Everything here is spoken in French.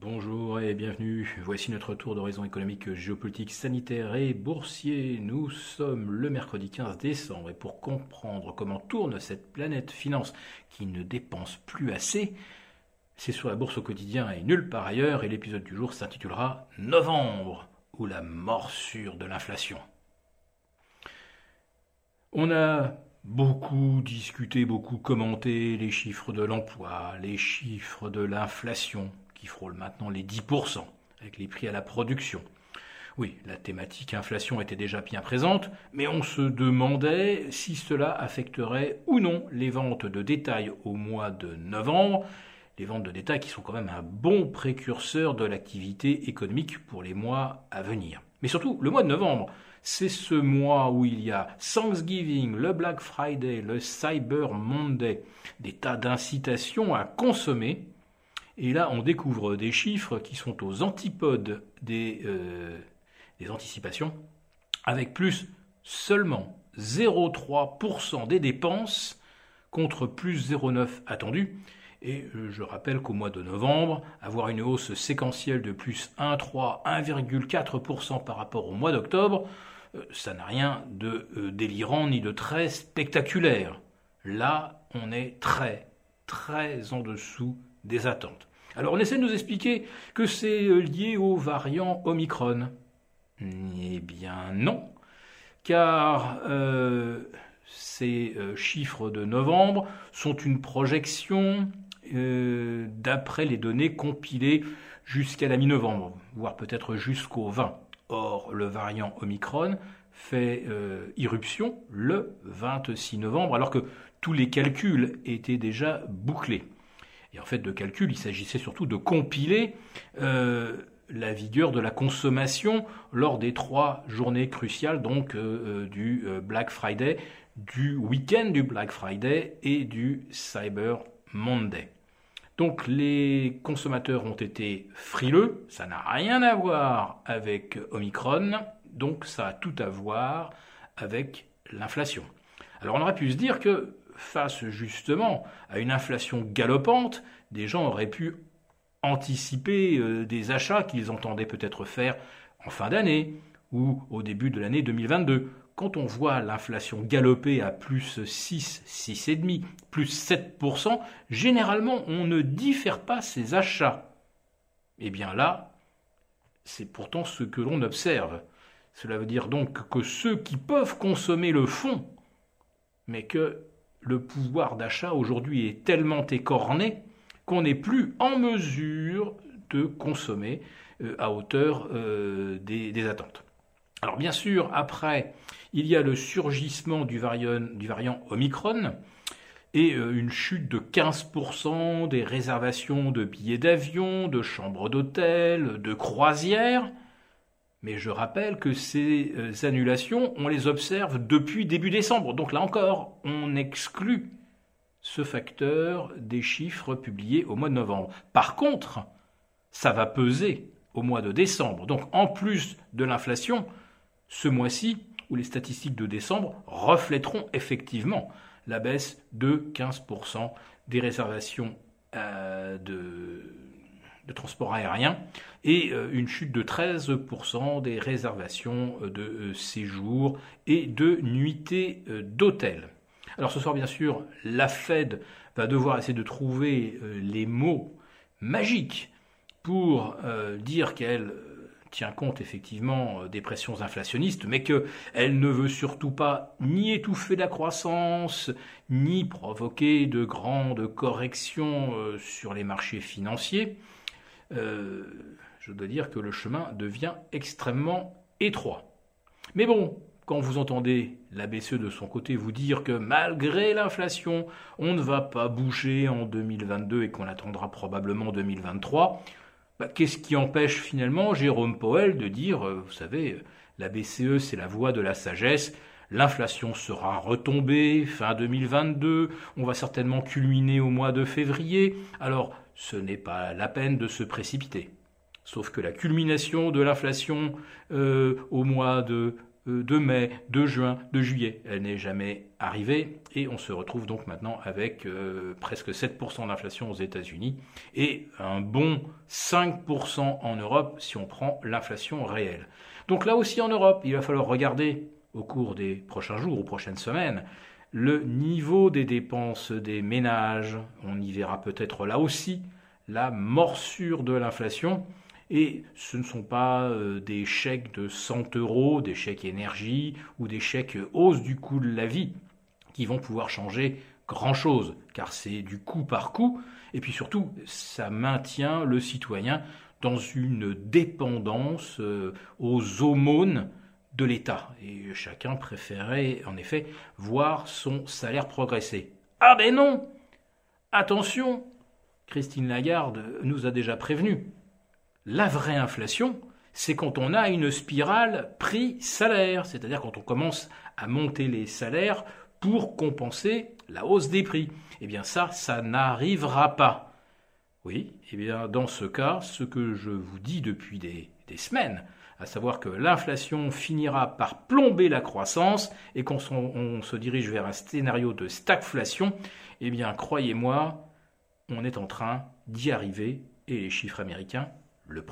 Bonjour et bienvenue. Voici notre tour d'horizon économique, géopolitique, sanitaire et boursier. Nous sommes le mercredi 15 décembre et pour comprendre comment tourne cette planète finance qui ne dépense plus assez, c'est sur la bourse au quotidien et nulle part ailleurs et l'épisode du jour s'intitulera Novembre ou la morsure de l'inflation. On a beaucoup discuté, beaucoup commenté les chiffres de l'emploi, les chiffres de l'inflation, qui frôle maintenant les 10%, avec les prix à la production. Oui, la thématique inflation était déjà bien présente, mais on se demandait si cela affecterait ou non les ventes de détail au mois de novembre, les ventes de détail qui sont quand même un bon précurseur de l'activité économique pour les mois à venir. Mais surtout, le mois de novembre, c'est ce mois où il y a Thanksgiving, le Black Friday, le Cyber Monday, des tas d'incitations à consommer et là, on découvre des chiffres qui sont aux antipodes des, euh, anticipations, avec plus seulement 0,3% des dépenses contre plus 0,9% attendu. Et euh, je rappelle qu'au mois de novembre, avoir une hausse séquentielle de plus 1,3, 1,4% par rapport au mois d'octobre, euh, ça n'a rien de délirant ni de très spectaculaire. Là, on est très, très en dessous des attentes. Alors on essaie de nous expliquer que c'est euh, lié au variant Omicron. Eh bien non, car euh, ces euh, chiffres de novembre sont une projection d'après les données compilées jusqu'à la mi-novembre, voire peut-être jusqu'au 20. Or, le variant Omicron fait irruption le 26 novembre, alors que tous les calculs étaient déjà bouclés. Et en fait, de calcul, il s'agissait surtout de compiler euh, la vigueur de la consommation lors des trois journées cruciales, donc euh, euh, du Black Friday, du week-end du Black Friday et du Cyber Monday. Donc les consommateurs ont été frileux, ça n'a rien à voir avec Omicron, donc ça a tout à voir avec l'inflation. Alors on aurait pu se dire que face justement à une inflation galopante, des gens auraient pu anticiper euh, des achats qu'ils entendaient peut-être faire en fin d'année ou au début de l'année 2022. Quand on voit l'inflation galoper à plus 6, 6,5%, plus 7%, généralement on ne diffère pas ses achats. Eh bien là, c'est pourtant ce que l'on observe. Cela veut dire donc que ceux qui peuvent consommer le font, mais que le pouvoir d'achat aujourd'hui est tellement écorné qu'on n'est plus en mesure de consommer euh, à hauteur euh, des, attentes. Alors bien sûr, après, il y a le surgissement du variant, Omicron et euh, une chute de 15% des réservations de billets d'avion, de chambres d'hôtel, de croisières. Mais je rappelle que ces euh, annulations, on les observe depuis début décembre. Donc là encore, on exclut ce facteur des chiffres publiés au mois de novembre. Par contre, ça va peser au mois de décembre. Donc en plus de l'inflation, ce mois-ci, où les statistiques de décembre reflèteront effectivement la baisse de 15% des réservations euh, de de transport aérien et euh, une chute de 13% des réservations euh, de euh, séjour et de nuitées d'hôtel. Alors ce soir, bien sûr, la Fed va devoir essayer de trouver les mots magiques pour dire qu'elle tient compte effectivement des pressions inflationnistes, mais qu'elle ne veut surtout pas ni étouffer la croissance, ni provoquer de grandes corrections sur les marchés financiers. Euh, je dois dire que le chemin devient extrêmement étroit. Mais bon, quand vous entendez la BCE de son côté vous dire que malgré l'inflation, on ne va pas bouger en 2022 et qu'on attendra probablement 2023, bah, qu'est-ce qui empêche finalement Jérôme Powell de dire, euh, vous savez, la BCE c'est la voie de la sagesse, l'inflation sera retombée fin 2022, on va certainement culminer au mois de février, alors ce n'est pas la peine de se précipiter. Sauf que la culmination de l'inflation euh, au mois de euh, de mai, de juin, de juillet. Elle n'est jamais arrivée et on se retrouve donc maintenant avec euh, presque 7% d'inflation aux États-Unis et un bon 5% en Europe si on prend l'inflation réelle. Donc là aussi en Europe, il va falloir regarder au cours des prochains jours ou prochaines semaines le niveau des dépenses des ménages. On y verra peut-être là aussi la morsure de l'inflation et ce ne sont pas euh, des chèques de 100 euros, des chèques énergie ou des chèques hausse du coût de la vie qui vont pouvoir changer grand-chose, car c'est du coup par coup, et puis surtout, ça maintient le citoyen dans une dépendance euh, aux aumônes de l'État. Et chacun préférait, en effet, voir son salaire progresser. Ah ben non Attention Christine Lagarde nous a déjà prévenu. La vraie inflation, c'est quand on a une spirale prix-salaire, c'est-à-dire quand on commence à monter les salaires pour compenser la hausse des prix. Eh bien ça, ça n'arrivera pas. Oui, eh bien dans ce cas, ce que je vous dis depuis des, des semaines, à savoir que l'inflation finira par plomber la croissance et qu'on se dirige vers un scénario de stagflation, eh bien croyez-moi, on est en train d'y arriver et les chiffres américains le